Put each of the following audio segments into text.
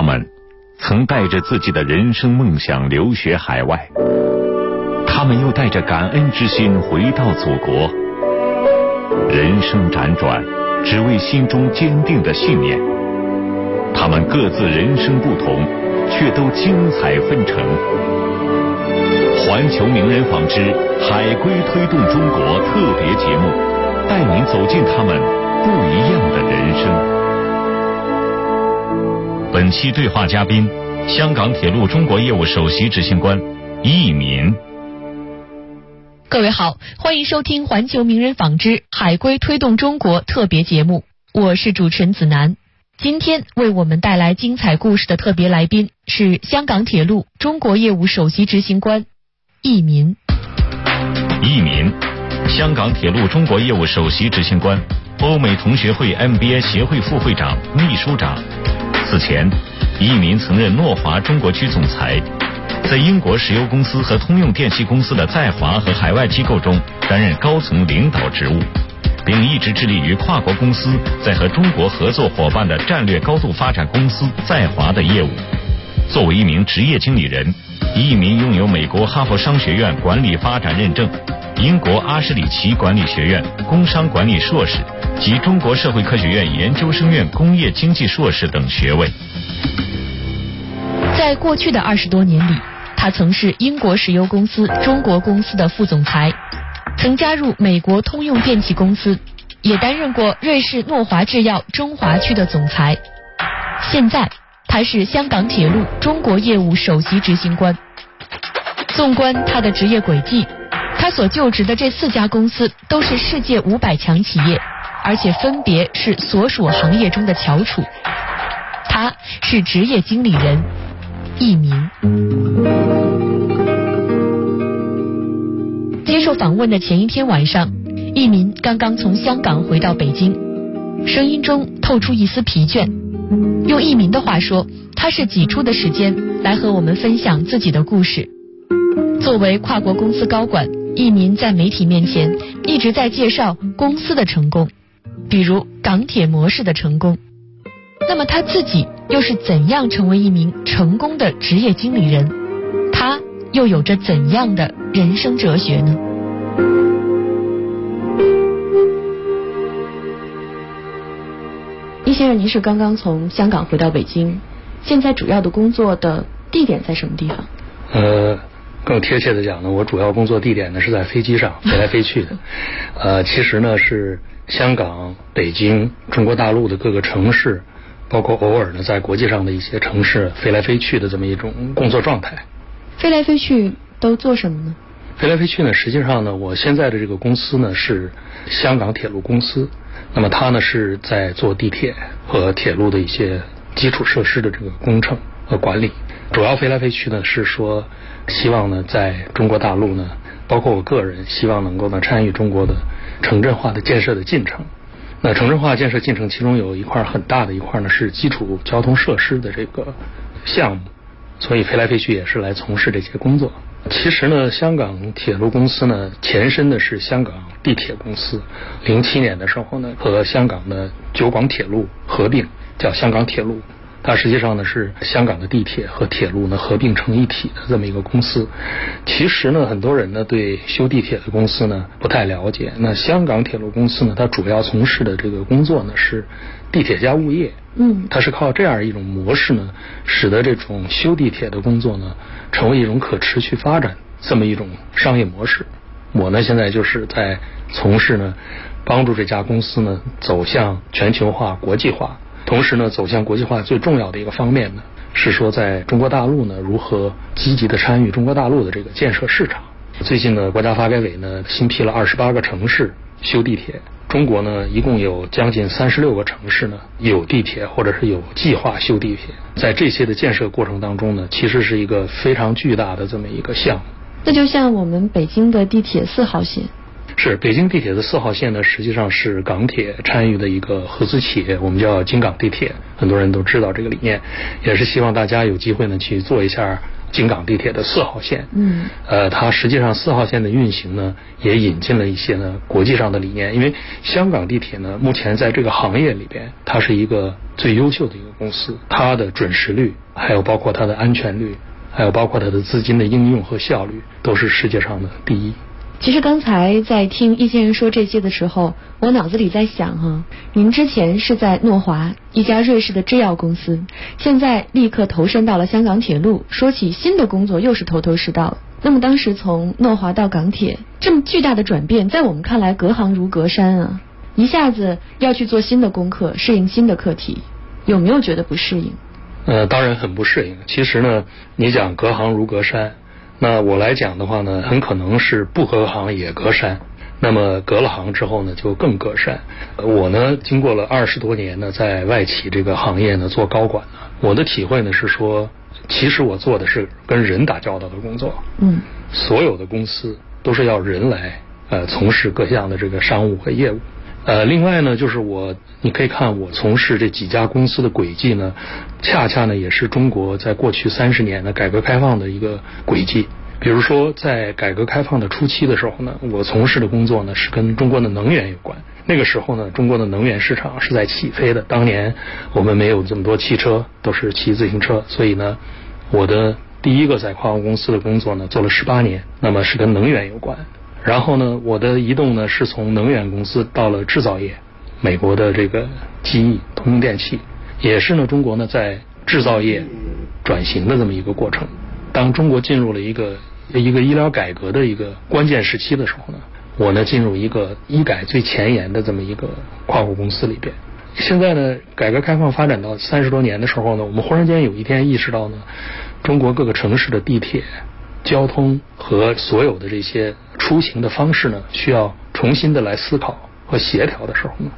他们曾带着自己的人生梦想留学海外，他们又带着感恩之心回到祖国。人生辗转，只为心中坚定的信念。他们各自人生不同，却都精彩纷呈。环球名人纺织海归推动中国特别节目，带您走进他们不一样的人生。本期对话嘉宾：香港铁路中国业务首席执行官易民。各位好，欢迎收听环球名人纺织海归推动中国特别节目，我是主持人子楠。今天为我们带来精彩故事的特别来宾是香港铁路中国业务首席执行官易民。易民，香港铁路中国业务首席执行官，欧美同学会 MBA 协会副会长、秘书长。此前，易民曾任诺华中国区总裁，在英国石油公司和通用电气公司的在华和海外机构中担任高层领导职务，并一直致力于跨国公司在和中国合作伙伴的战略高度发展公司在华的业务。作为一名职业经理人，一名拥有美国哈佛商学院管理发展认证。英国阿什里奇管理学院工商管理硕士及中国社会科学院研究生院工业经济硕士等学位。在过去的二十多年里，他曾是英国石油公司中国公司的副总裁，曾加入美国通用电气公司，也担任过瑞士诺华制药中华区的总裁。现在，他是香港铁路中国业务首席执行官。纵观他的职业轨迹。他所就职的这四家公司都是世界五百强企业，而且分别是所属行业中的翘楚。他是职业经理人易民。接受访问的前一天晚上，易民刚刚从香港回到北京，声音中透出一丝疲倦。用易民的话说，他是挤出的时间来和我们分享自己的故事。作为跨国公司高管。易民在媒体面前一直在介绍公司的成功，比如港铁模式的成功。那么他自己又是怎样成为一名成功的职业经理人？他又有着怎样的人生哲学呢？先生，您是刚刚从香港回到北京，现在主要的工作的地点在什么地方？呃。更贴切的讲呢，我主要工作地点呢是在飞机上飞来飞去的，呃，其实呢是香港、北京、中国大陆的各个城市，包括偶尔呢在国际上的一些城市飞来飞去的这么一种工作状态。飞来飞去都做什么呢？飞来飞去呢，实际上呢，我现在的这个公司呢是香港铁路公司，那么他呢是在做地铁和铁路的一些基础设施的这个工程和管理。主要飞来飞去呢，是说希望呢，在中国大陆呢，包括我个人，希望能够呢参与中国的城镇化的建设的进程。那城镇化建设进程其中有一块很大的一块呢，是基础交通设施的这个项目，所以飞来飞去也是来从事这些工作。其实呢，香港铁路公司呢，前身的是香港地铁公司，零七年的时候呢，和香港的九广铁路合并，叫香港铁路。它实际上呢是香港的地铁和铁路呢合并成一体的这么一个公司。其实呢，很多人呢对修地铁的公司呢不太了解。那香港铁路公司呢，它主要从事的这个工作呢是地铁加物业。嗯。它是靠这样一种模式呢，使得这种修地铁的工作呢成为一种可持续发展这么一种商业模式。我呢现在就是在从事呢，帮助这家公司呢走向全球化、国际化。同时呢，走向国际化最重要的一个方面呢，是说在中国大陆呢，如何积极的参与中国大陆的这个建设市场。最近呢，国家发改委呢新批了二十八个城市修地铁，中国呢一共有将近三十六个城市呢有地铁或者是有计划修地铁。在这些的建设过程当中呢，其实是一个非常巨大的这么一个项目。那就像我们北京的地铁四号线。是北京地铁的四号线呢，实际上是港铁参与的一个合资企业，我们叫京港地铁。很多人都知道这个理念，也是希望大家有机会呢去做一下京港地铁的四号线。嗯，呃，它实际上四号线的运行呢，也引进了一些呢国际上的理念。因为香港地铁呢，目前在这个行业里边，它是一个最优秀的一个公司，它的准时率，还有包括它的安全率，还有包括它的资金的应用和效率，都是世界上的第一。其实刚才在听易先生说这些的时候，我脑子里在想哈，您之前是在诺华一家瑞士的制药公司，现在立刻投身到了香港铁路，说起新的工作又是头头是道。那么当时从诺华到港铁这么巨大的转变，在我们看来隔行如隔山啊，一下子要去做新的功课，适应新的课题，有没有觉得不适应？呃，当然很不适应。其实呢，你讲隔行如隔山。那我来讲的话呢，很可能是不隔行也隔山。那么隔了行之后呢，就更隔山。我呢，经过了二十多年呢，在外企这个行业呢做高管呢，我的体会呢是说，其实我做的是跟人打交道的工作。嗯。所有的公司都是要人来呃从事各项的这个商务和业务。呃，另外呢，就是我，你可以看我从事这几家公司的轨迹呢，恰恰呢也是中国在过去三十年的改革开放的一个轨迹。比如说，在改革开放的初期的时候呢，我从事的工作呢是跟中国的能源有关。那个时候呢，中国的能源市场是在起飞的。当年我们没有这么多汽车，都是骑自行车，所以呢，我的第一个在跨国公司的工作呢，做了十八年，那么是跟能源有关。然后呢，我的移动呢是从能源公司到了制造业，美国的这个机翼通用电气，也是呢中国呢在制造业转型的这么一个过程。当中国进入了一个一个医疗改革的一个关键时期的时候呢，我呢进入一个医改最前沿的这么一个跨国公司里边。现在呢，改革开放发展到三十多年的时候呢，我们忽然间有一天意识到呢，中国各个城市的地铁。交通和所有的这些出行的方式呢，需要重新的来思考和协调的时候呢，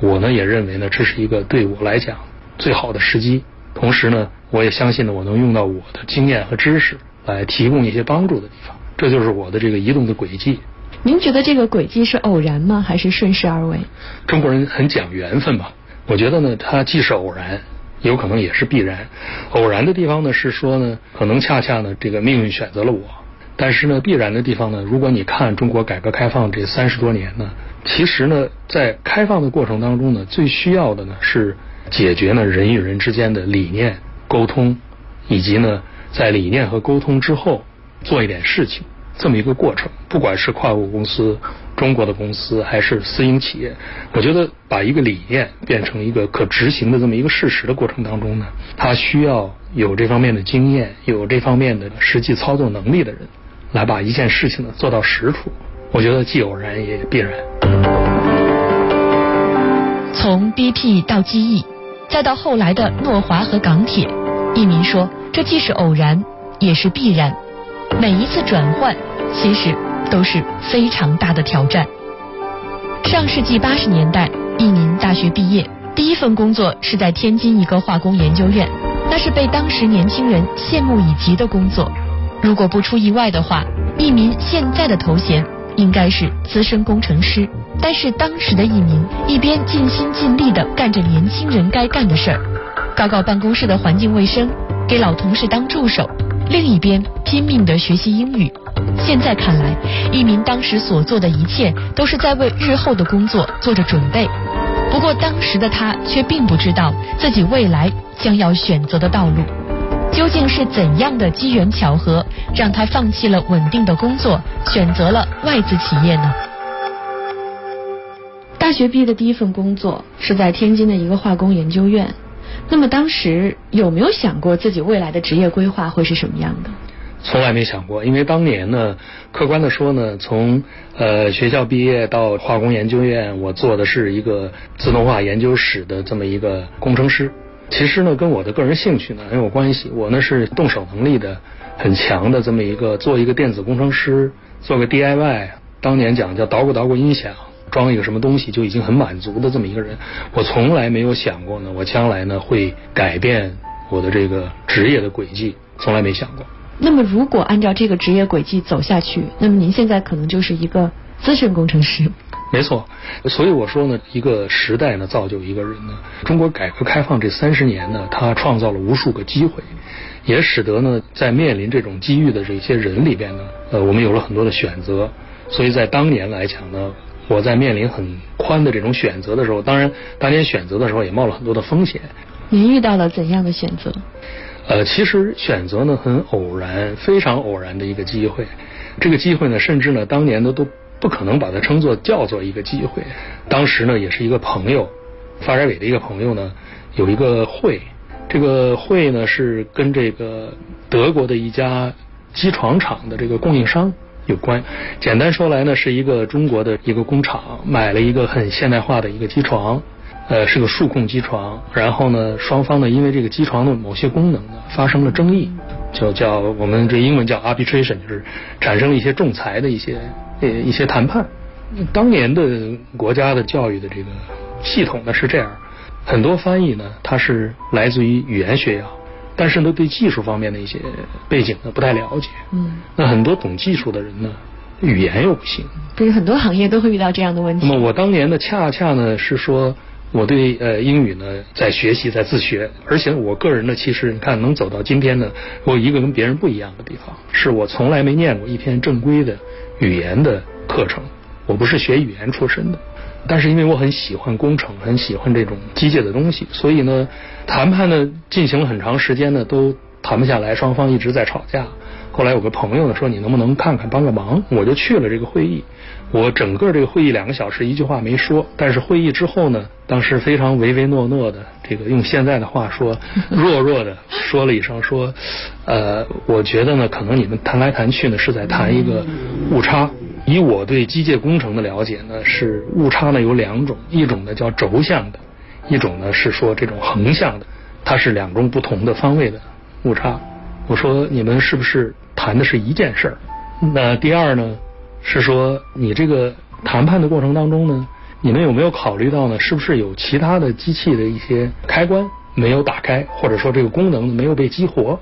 我呢也认为呢，这是一个对我来讲最好的时机。同时呢，我也相信呢，我能用到我的经验和知识来提供一些帮助的地方。这就是我的这个移动的轨迹。您觉得这个轨迹是偶然吗？还是顺势而为？中国人很讲缘分吧？我觉得呢，它既是偶然。有可能也是必然，偶然的地方呢是说呢，可能恰恰呢这个命运选择了我，但是呢必然的地方呢，如果你看中国改革开放这三十多年呢，其实呢在开放的过程当中呢，最需要的呢是解决呢人与人之间的理念沟通，以及呢在理念和沟通之后做一点事情。这么一个过程，不管是跨国公司、中国的公司还是私营企业，我觉得把一个理念变成一个可执行的这么一个事实的过程当中呢，它需要有这方面的经验、有这方面的实际操作能力的人，来把一件事情呢做到实处。我觉得既偶然也必然。从 BP 到机翼，再到后来的诺华和港铁，一民说，这既是偶然，也是必然。每一次转换，其实都是非常大的挑战。上世纪八十年代，一民大学毕业，第一份工作是在天津一个化工研究院，那是被当时年轻人羡慕以及的工作。如果不出意外的话，一民现在的头衔应该是资深工程师。但是当时的一民一边尽心尽力地干着年轻人该干的事儿，搞搞办公室的环境卫生，给老同事当助手。另一边拼命的学习英语，现在看来，一鸣当时所做的一切都是在为日后的工作做着准备。不过当时的他却并不知道自己未来将要选择的道路，究竟是怎样的机缘巧合让他放弃了稳定的工作，选择了外资企业呢？大学毕业的第一份工作是在天津的一个化工研究院。那么当时有没有想过自己未来的职业规划会是什么样的？从来没想过，因为当年呢，客观的说呢，从呃学校毕业到化工研究院，我做的是一个自动化研究室的这么一个工程师。其实呢，跟我的个人兴趣呢很有关系。我呢是动手能力的很强的这么一个，做一个电子工程师，做个 DIY，当年讲叫捣鼓捣鼓音响。装一个什么东西就已经很满足的这么一个人，我从来没有想过呢，我将来呢会改变我的这个职业的轨迹，从来没想过。那么如果按照这个职业轨迹走下去，那么您现在可能就是一个资深工程师。没错，所以我说呢，一个时代呢造就一个人呢。中国改革开放这三十年呢，它创造了无数个机会，也使得呢，在面临这种机遇的这些人里边呢，呃，我们有了很多的选择。所以在当年来讲呢，我在面临很宽的这种选择的时候，当然当年选择的时候也冒了很多的风险。您遇到了怎样的选择？呃，其实选择呢很偶然，非常偶然的一个机会。这个机会呢，甚至呢，当年呢都不可能把它称作叫做一个机会。当时呢，也是一个朋友，发改委的一个朋友呢，有一个会，这个会呢是跟这个德国的一家机床厂的这个供应商有关。简单说来呢，是一个中国的一个工厂买了一个很现代化的一个机床。呃，是个数控机床，然后呢，双方呢因为这个机床的某些功能呢发生了争议，就叫我们这英文叫 arbitration，就是产生了一些仲裁的一些呃一些谈判。当年的国家的教育的这个系统呢是这样，很多翻译呢它是来自于语言学校，但是呢对技术方面的一些背景呢不太了解。嗯。那很多懂技术的人呢，语言又不行。不是很多行业都会遇到这样的问题。那么我当年呢恰恰呢是说。我对呃英语呢在学习在自学，而且我个人呢其实你看能走到今天呢，我有一个跟别人不一样的地方，是我从来没念过一篇正规的语言的课程，我不是学语言出身的，但是因为我很喜欢工程，很喜欢这种机械的东西，所以呢谈判呢进行了很长时间呢都谈不下来，双方一直在吵架。后来有个朋友呢说你能不能看看帮个忙，我就去了这个会议。我整个这个会议两个小时一句话没说，但是会议之后呢，当时非常唯唯诺诺的，这个用现在的话说，弱弱的说了一声说，呃，我觉得呢，可能你们谈来谈去呢是在谈一个误差。以我对机械工程的了解呢，是误差呢有两种，一种呢叫轴向的，一种呢是说这种横向的，它是两种不同的方位的误差。我说你们是不是谈的是一件事儿？那第二呢？是说，你这个谈判的过程当中呢，你们有没有考虑到呢？是不是有其他的机器的一些开关没有打开，或者说这个功能没有被激活？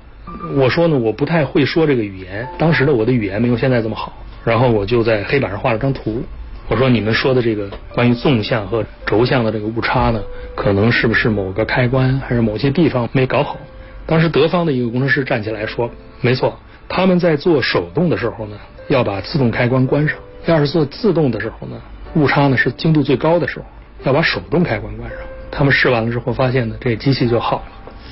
我说呢，我不太会说这个语言，当时的我的语言没有现在这么好。然后我就在黑板上画了张图，我说你们说的这个关于纵向和轴向的这个误差呢，可能是不是某个开关还是某些地方没搞好？当时德方的一个工程师站起来说，没错，他们在做手动的时候呢。要把自动开关关上。要是做自动的时候呢，误差呢是精度最高的时候，要把手动开关关上。他们试完了之后发现呢，这机器就好了，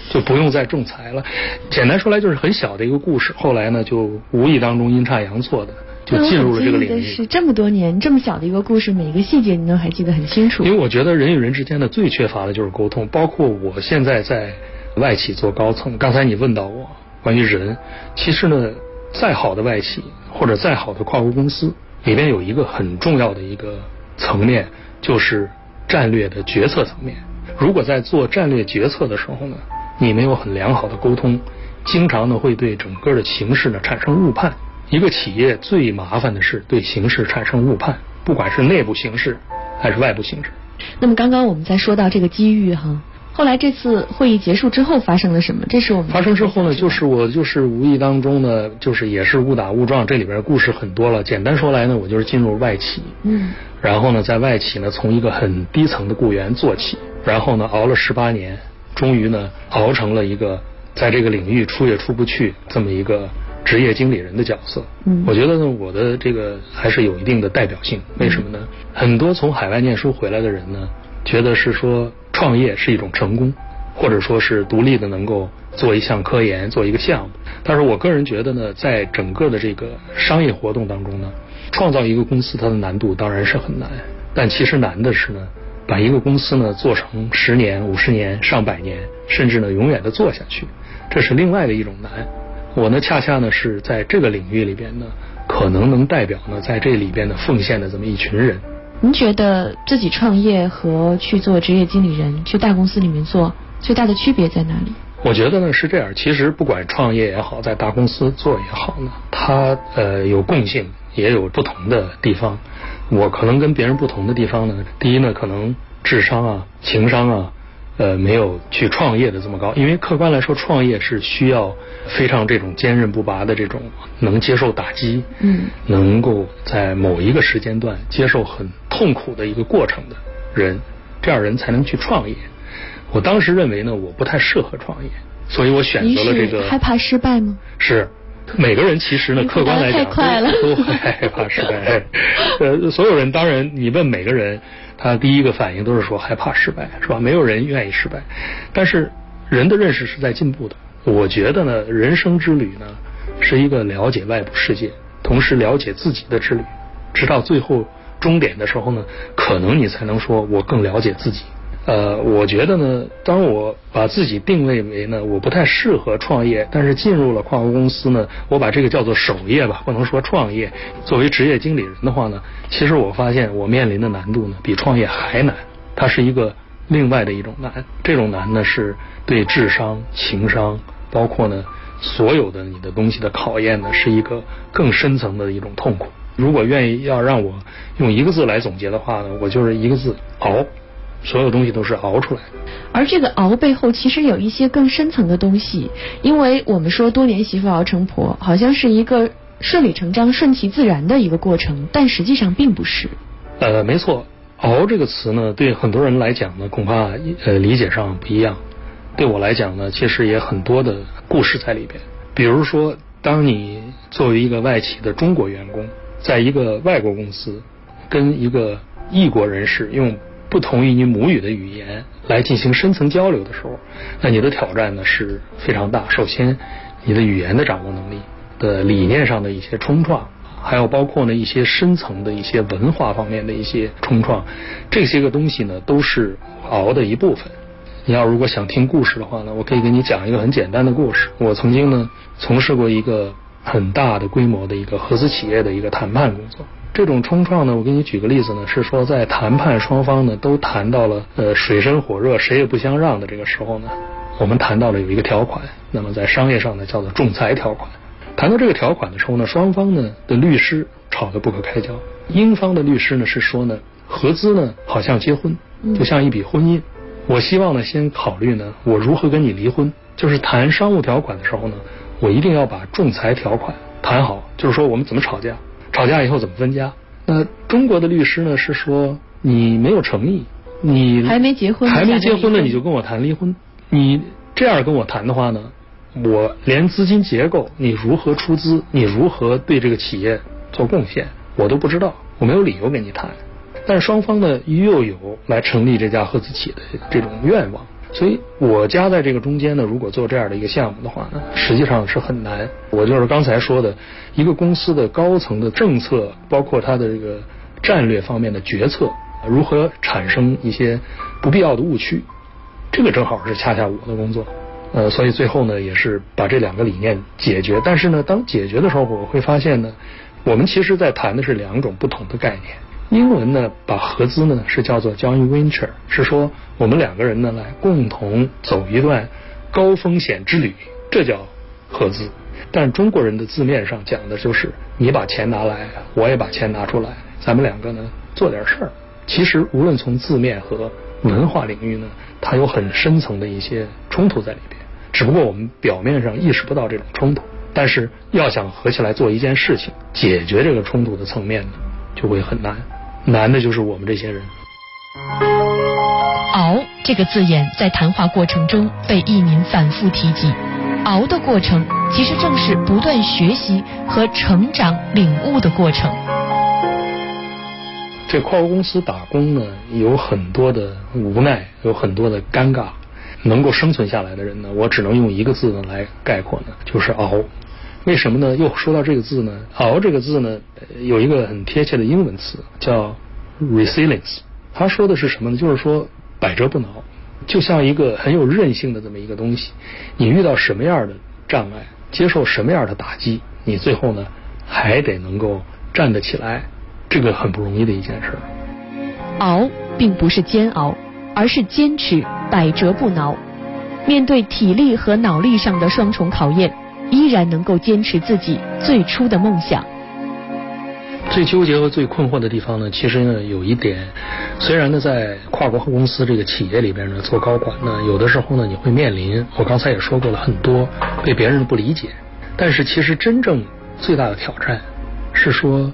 就不用再仲裁了。简单说来就是很小的一个故事。后来呢，就无意当中阴差阳错的就进入了这个领域。是这么多年这么小的一个故事，每一个细节你都还记得很清楚。因为我觉得人与人之间的最缺乏的就是沟通。包括我现在在外企做高层，刚才你问到我关于人，其实呢，再好的外企。或者再好的跨国公司里边有一个很重要的一个层面，就是战略的决策层面。如果在做战略决策的时候呢，你没有很良好的沟通，经常呢会对整个的形势呢产生误判。一个企业最麻烦的是对形势产生误判，不管是内部形势还是外部形势。那么刚刚我们在说到这个机遇哈。后来这次会议结束之后发生了什么？这是我们发生之后呢，就是我就是无意当中呢，就是也是误打误撞，这里边故事很多了。简单说来呢，我就是进入外企，嗯，然后呢，在外企呢，从一个很低层的雇员做起，然后呢，熬了十八年，终于呢，熬成了一个在这个领域出也出不去这么一个职业经理人的角色。嗯，我觉得呢，我的这个还是有一定的代表性。为什么呢？很多从海外念书回来的人呢，觉得是说。创业是一种成功，或者说是独立的能够做一项科研、做一个项目。但是我个人觉得呢，在整个的这个商业活动当中呢，创造一个公司它的难度当然是很难，但其实难的是呢，把一个公司呢做成十年、五十年、上百年，甚至呢永远的做下去，这是另外的一种难。我呢恰恰呢是在这个领域里边呢，可能能代表呢在这里边的奉献的这么一群人。您觉得自己创业和去做职业经理人，去大公司里面做，最大的区别在哪里？我觉得呢是这样，其实不管创业也好，在大公司做也好呢，它呃有共性，也有不同的地方。我可能跟别人不同的地方呢，第一呢，可能智商啊、情商啊。呃，没有去创业的这么高，因为客观来说，创业是需要非常这种坚韧不拔的这种能接受打击，嗯，能够在某一个时间段接受很痛苦的一个过程的人，这样人才能去创业。我当时认为呢，我不太适合创业，所以我选择了这个。害怕失败吗？是，每个人其实呢，客观来讲都害怕失败。呃，所有人当然，你问每个人，他第一个反应都是说害怕失败，是吧？没有人愿意失败。但是人的认识是在进步的。我觉得呢，人生之旅呢，是一个了解外部世界，同时了解自己的之旅，直到最后终点的时候呢，可能你才能说我更了解自己。呃，我觉得呢，当我把自己定位为呢，我不太适合创业，但是进入了跨国公司呢，我把这个叫做守业吧，不能说创业。作为职业经理人的话呢，其实我发现我面临的难度呢，比创业还难。它是一个另外的一种难，这种难呢，是对智商、情商，包括呢所有的你的东西的考验呢，是一个更深层的一种痛苦。如果愿意要让我用一个字来总结的话呢，我就是一个字：熬。所有东西都是熬出来的，而这个熬背后其实有一些更深层的东西，因为我们说多年媳妇熬成婆，好像是一个顺理成章、顺其自然的一个过程，但实际上并不是。呃，没错，熬这个词呢，对很多人来讲呢，恐怕呃理解上不一样。对我来讲呢，其实也很多的故事在里边。比如说，当你作为一个外企的中国员工，在一个外国公司跟一个异国人士用。不同于你母语的语言来进行深层交流的时候，那你的挑战呢是非常大。首先，你的语言的掌握能力的理念上的一些冲撞，还有包括呢一些深层的一些文化方面的一些冲撞，这些个东西呢都是熬的一部分。你要如果想听故事的话呢，我可以给你讲一个很简单的故事。我曾经呢从事过一个很大的规模的一个合资企业的一个谈判工作。这种冲撞呢，我给你举个例子呢，是说在谈判双方呢都谈到了呃水深火热，谁也不相让的这个时候呢，我们谈到了有一个条款，那么在商业上呢叫做仲裁条款。谈到这个条款的时候呢，双方呢的律师吵得不可开交。英方的律师呢是说呢，合资呢好像结婚，就像一笔婚姻。我希望呢先考虑呢，我如何跟你离婚。就是谈商务条款的时候呢，我一定要把仲裁条款谈好，就是说我们怎么吵架。吵架以后怎么分家？那中国的律师呢是说你没有诚意，你还没结婚，还没结婚呢你就跟我谈离婚，你这样跟我谈的话呢，我连资金结构，你如何出资，你如何对这个企业做贡献，我都不知道，我没有理由跟你谈。但是双方呢又有来成立这家合资企业的这种愿望。所以，我夹在这个中间呢，如果做这样的一个项目的话呢，实际上是很难。我就是刚才说的，一个公司的高层的政策，包括它的这个战略方面的决策，如何产生一些不必要的误区，这个正好是恰恰我的工作。呃，所以最后呢，也是把这两个理念解决。但是呢，当解决的时候，我会发现呢，我们其实在谈的是两种不同的概念。英文呢，把合资呢是叫做 joint venture，是说我们两个人呢来共同走一段高风险之旅，这叫合资。但中国人的字面上讲的就是你把钱拿来，我也把钱拿出来，咱们两个呢做点事儿。其实无论从字面和文化领域呢，它有很深层的一些冲突在里边，只不过我们表面上意识不到这种冲突。但是要想合起来做一件事情，解决这个冲突的层面呢，就会很难。难的就是我们这些人。熬这个字眼在谈话过程中被一民反复提及，熬的过程其实正是不断学习和成长领悟的过程。这跨国公司打工呢，有很多的无奈，有很多的尴尬。能够生存下来的人呢，我只能用一个字呢来概括呢，就是熬。为什么呢？又说到这个字呢？熬这个字呢，有一个很贴切的英文词叫 resilience。他说的是什么呢？就是说百折不挠，就像一个很有韧性的这么一个东西。你遇到什么样的障碍，接受什么样的打击，你最后呢还得能够站得起来，这个很不容易的一件事。熬并不是煎熬，而是坚持，百折不挠。面对体力和脑力上的双重考验。依然能够坚持自己最初的梦想。最纠结和最困惑的地方呢，其实呢有一点，虽然呢在跨国公司这个企业里边呢做高管呢，有的时候呢你会面临，我刚才也说过了很多被别人的不理解，但是其实真正最大的挑战是说，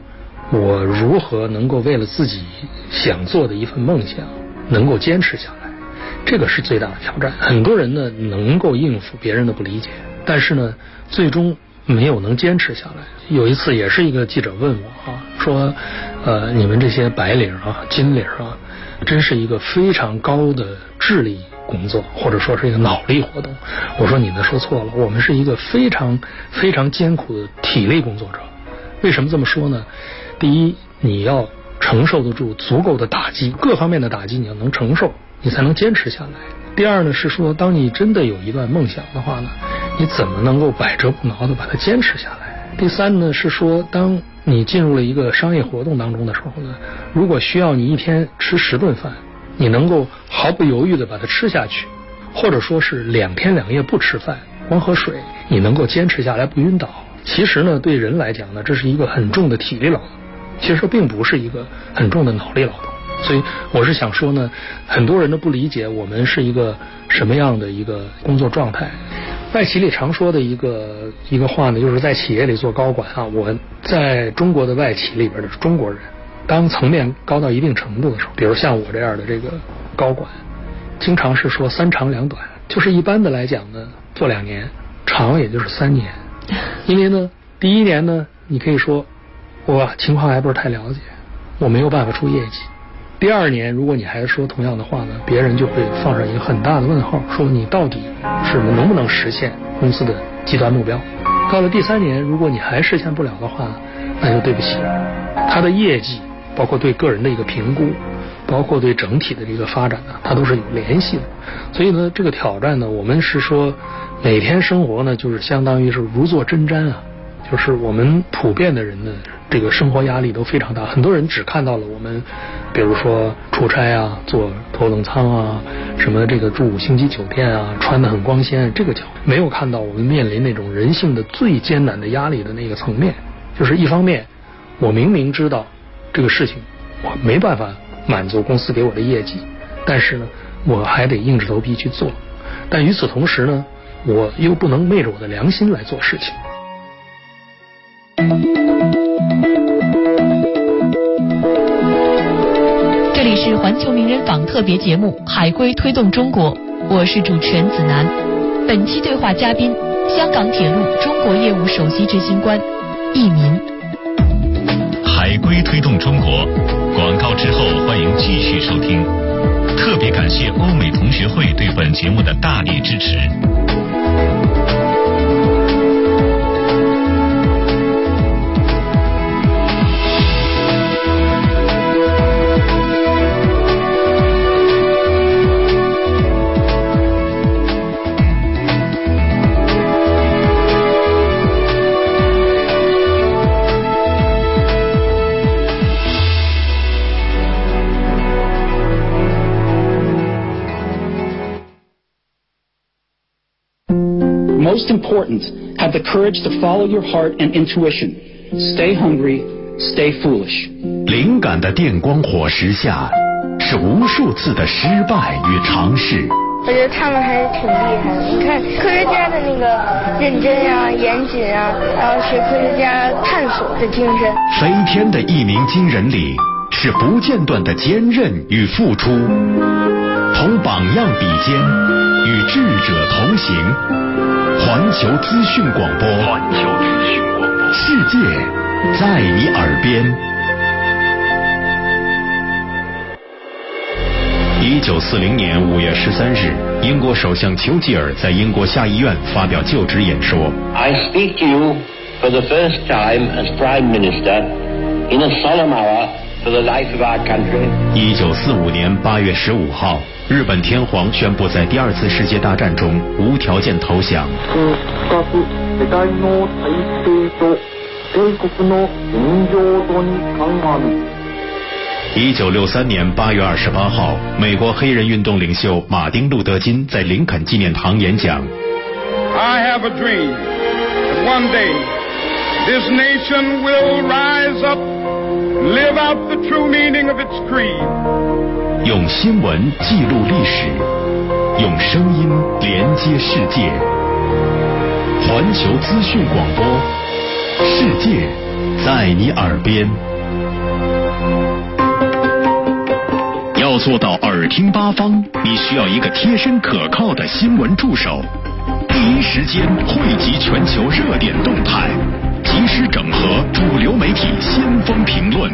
我如何能够为了自己想做的一份梦想能够坚持下来。这个是最大的挑战。很多人呢能够应付别人的不理解，但是呢，最终没有能坚持下来。有一次也是一个记者问我啊，说，呃，你们这些白领啊、金领啊，真是一个非常高的智力工作，或者说是一个脑力活动。我说你们说错了，我们是一个非常非常艰苦的体力工作者。为什么这么说呢？第一，你要承受得住足够的打击，各方面的打击你要能承受，你才能坚持下来。第二呢，是说当你真的有一段梦想的话呢，你怎么能够百折不挠的把它坚持下来？第三呢，是说当你进入了一个商业活动当中的时候呢，如果需要你一天吃十顿饭，你能够毫不犹豫的把它吃下去，或者说是两天两夜不吃饭，光喝水，你能够坚持下来不晕倒。其实呢，对人来讲呢，这是一个很重的体力劳动，其实并不是一个很重的脑力劳动。所以我是想说呢，很多人都不理解我们是一个什么样的一个工作状态。外企里常说的一个一个话呢，就是在企业里做高管啊，我在中国的外企里边的中国人，当层面高到一定程度的时候，比如像我这样的这个高管，经常是说三长两短，就是一般的来讲呢，做两年，长也就是三年。因为呢，第一年呢，你可以说我情况还不是太了解，我没有办法出业绩。第二年，如果你还说同样的话呢，别人就会放上一个很大的问号，说你到底是能不能实现公司的极端目标。到了第三年，如果你还实现不了的话，那就对不起，他的业绩包括对个人的一个评估，包括对整体的这个发展呢，它都是有联系的。所以呢，这个挑战呢，我们是说。每天生活呢，就是相当于是如坐针毡啊，就是我们普遍的人呢这个生活压力都非常大。很多人只看到了我们，比如说出差啊，坐头等舱啊，什么这个住五星级酒店啊，穿的很光鲜，这个角没有看到我们面临那种人性的最艰难的压力的那个层面。就是一方面，我明明知道这个事情我没办法满足公司给我的业绩，但是呢，我还得硬着头皮去做。但与此同时呢。我又不能昧着我的良心来做事情。这里是环球名人坊特别节目《海归推动中国》，我是主持人子楠。本期对话嘉宾：香港铁路中国业务首席执行官易民。海归推动中国，广告之后欢迎继续收听。特别感谢欧美同学会对本节目的大力支持。Most important, have the courage to follow your heart and intuition. Stay hungry, stay foolish. 灵感的电光火石下，是无数次的失败与尝试。我觉得他们还是挺厉害的。你看科学家的那个认真啊、严谨啊，然后是科学家探索的精神。飞天的一鸣惊人里，是不间断的坚韧与付出。同榜样比肩，与智者同行。环球资讯广播，环球资讯广播，世界在你耳边。一九四零年五月十三日，英国首相丘吉尔在英国下议院发表就职演说。I speak to you for the first time as Prime Minister in a solemn hour 一九四五年八月十五号日本天皇宣布在第二次世界大战中无条件投降。一九六三年八月二十八号美国黑人运动领袖马丁路德金在林肯纪念堂演讲。I have a dream one day this nation will rise up live out the true meaning of its creed. 用新闻记录历史，用声音连接世界。环球资讯广播，世界在你耳边。要做到耳听八方，你需要一个贴身可靠的新闻助手，第一时间汇集全球热点动态，及时整合主流媒体先锋评论，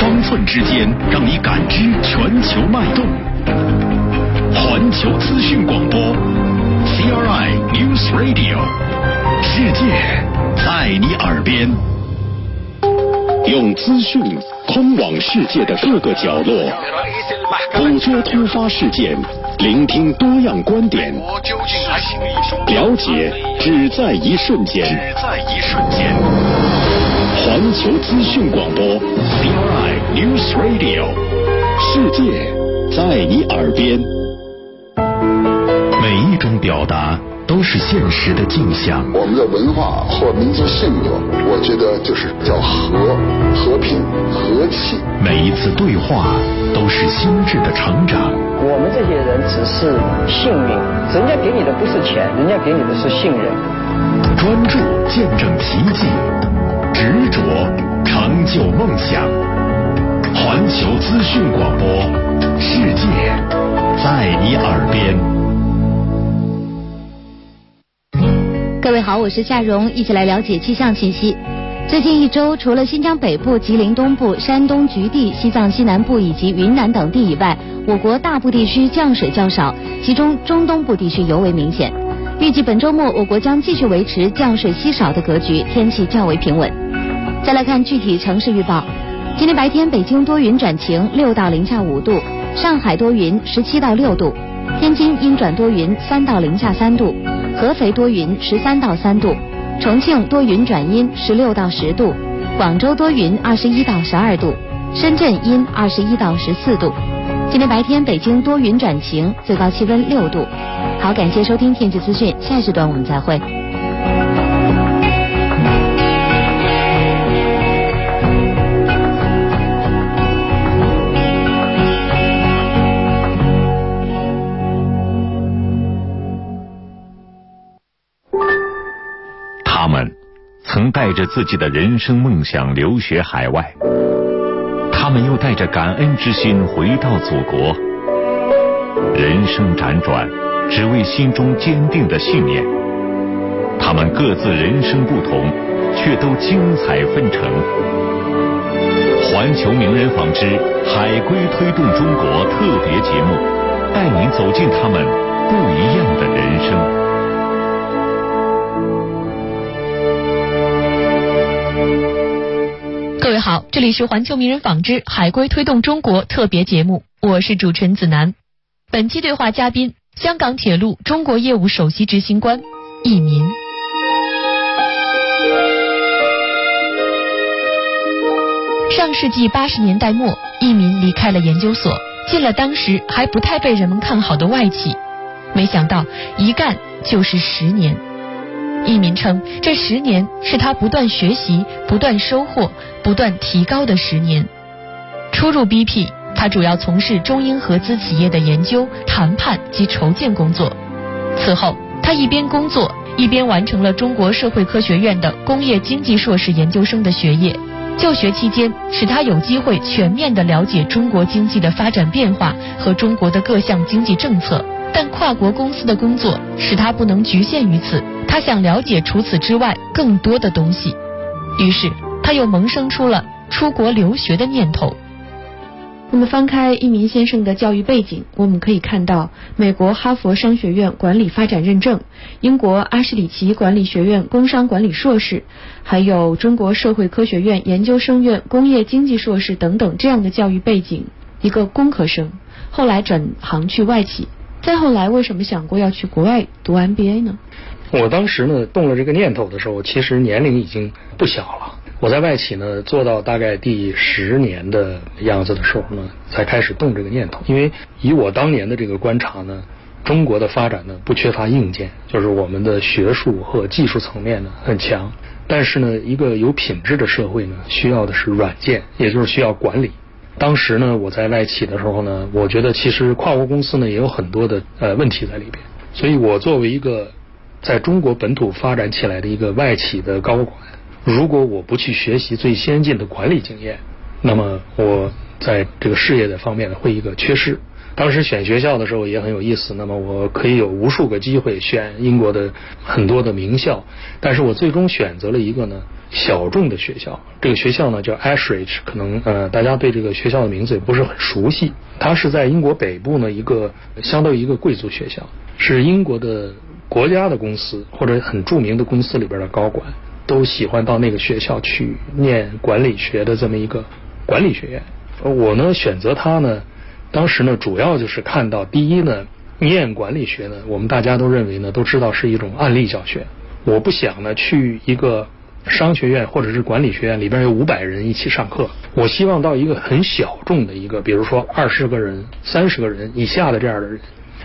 方寸之间让你感知全球脉动。环球资讯广播，CRI News Radio，世界在你耳边，用资讯通往世界的各个角落，捕捉突发事件，聆听多样观点，了解只在一瞬间。只在一瞬间。环球资讯广播，CRI News Radio，世界在你耳边。每一种表达都是现实的镜像。我们的文化或民族性格，我觉得就是叫和、和平、和气。每一次对话都是心智的成长。我们这些人只是幸运，人家给你的不是钱，人家给你的是信任。专注见证奇迹，执着成就梦想。环球资讯广播，世界在你耳边。各位好，我是夏蓉，一起来了解气象信息。最近一周，除了新疆北部、吉林东部、山东局地、西藏西南部以及云南等地以外，我国大部地区降水较少，其中中东部地区尤为明显。预计本周末我国将继续维持降水稀少的格局，天气较为平稳。再来看具体城市预报：今天白天北京多云转晴，六到零下五度；上海多云，十七到六度；天津阴转多云，三到零下三度；合肥多云，十三到三度；重庆多云转阴，十六到十度；广州多云，二十一到十二度；深圳阴，二十一到十四度。今天白天北京多云转晴，最高气温六度。好，感谢收听天气资讯，下一时段我们再会。曾带着自己的人生梦想留学海外，他们又带着感恩之心回到祖国。人生辗转，只为心中坚定的信念。他们各自人生不同，却都精彩纷呈。环球名人访之海归推动中国特别节目，带您走进他们不一样的人生。好，这里是环球名人纺织海归推动中国特别节目，我是主持人子楠。本期对话嘉宾，香港铁路中国业务首席执行官易民。上世纪八十年代末，易民离开了研究所，进了当时还不太被人们看好的外企，没想到一干就是十年。易民称，这十年是他不断学习、不断收获、不断提高的十年。初入 BP，他主要从事中英合资企业的研究、谈判及筹建工作。此后，他一边工作，一边完成了中国社会科学院的工业经济硕士研究生的学业。就学期间，使他有机会全面的了解中国经济的发展变化和中国的各项经济政策。但跨国公司的工作使他不能局限于此，他想了解除此之外更多的东西。于是，他又萌生出了出国留学的念头。那么，翻开一鸣先生的教育背景，我们可以看到美国哈佛商学院管理发展认证、英国阿什里奇管理学院工商管理硕士，还有中国社会科学院研究生院工业经济硕士等等这样的教育背景。一个工科生，后来转行去外企，再后来为什么想过要去国外读 MBA 呢？我当时呢动了这个念头的时候，其实年龄已经不小了。我在外企呢做到大概第十年的样子的时候呢，才开始动这个念头。因为以我当年的这个观察呢，中国的发展呢不缺乏硬件，就是我们的学术和技术层面呢很强。但是呢，一个有品质的社会呢，需要的是软件，也就是需要管理。当时呢，我在外企的时候呢，我觉得其实跨国公司呢也有很多的呃问题在里边。所以我作为一个在中国本土发展起来的一个外企的高管，如果我不去学习最先进的管理经验，那么我在这个事业的方面呢会一个缺失。当时选学校的时候也很有意思，那么我可以有无数个机会选英国的很多的名校，但是我最终选择了一个呢小众的学校。这个学校呢叫 Ashridge，可能呃大家对这个学校的名字也不是很熟悉。它是在英国北部呢一个相当于一个贵族学校，是英国的国家的公司或者很著名的公司里边的高管都喜欢到那个学校去念管理学的这么一个管理学院。我呢选择它呢。当时呢，主要就是看到第一呢，念管理学呢，我们大家都认为呢，都知道是一种案例教学。我不想呢去一个商学院或者是管理学院里边有五百人一起上课，我希望到一个很小众的一个，比如说二十个人、三十个人以下的这样的人，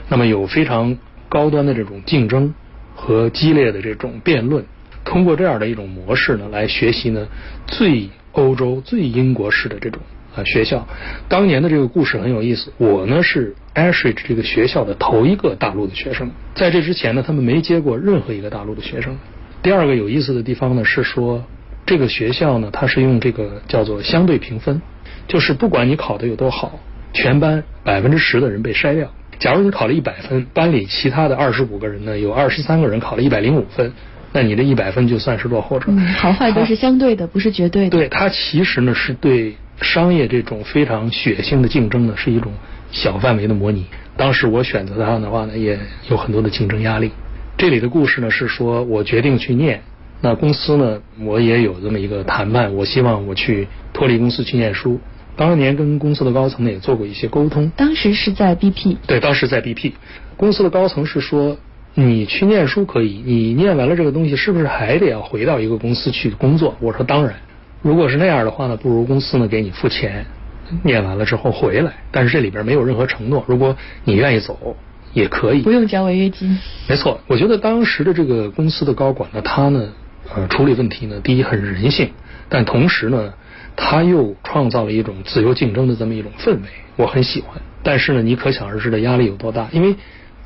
那么有非常高端的这种竞争和激烈的这种辩论，通过这样的一种模式呢，来学习呢最欧洲、最英国式的这种。啊，学校当年的这个故事很有意思。我呢是 Ashridge 这个学校的头一个大陆的学生，在这之前呢，他们没接过任何一个大陆的学生。第二个有意思的地方呢是说，这个学校呢，它是用这个叫做相对评分，就是不管你考的有多好，全班百分之十的人被筛掉。假如你考了一百分，班里其他的二十五个人呢，有二十三个人考了一百零五分，那你这一百分就算是落后者。嗯，好坏都是相对的，不是绝对的。对，它其实呢是对。商业这种非常血腥的竞争呢，是一种小范围的模拟。当时我选择它的话呢，也有很多的竞争压力。这里的故事呢是说，我决定去念，那公司呢，我也有这么一个谈判，我希望我去脱离公司去念书。当年跟公司的高层呢也做过一些沟通。当时是在 BP。对，当时在 BP，公司的高层是说，你去念书可以，你念完了这个东西，是不是还得要回到一个公司去工作？我说当然。如果是那样的话呢，不如公司呢给你付钱，念完了之后回来。但是这里边没有任何承诺，如果你愿意走也可以，不用交违约金。没错，我觉得当时的这个公司的高管呢，他呢呃处理问题呢，第一很人性，但同时呢他又创造了一种自由竞争的这么一种氛围，我很喜欢。但是呢，你可想而知的压力有多大，因为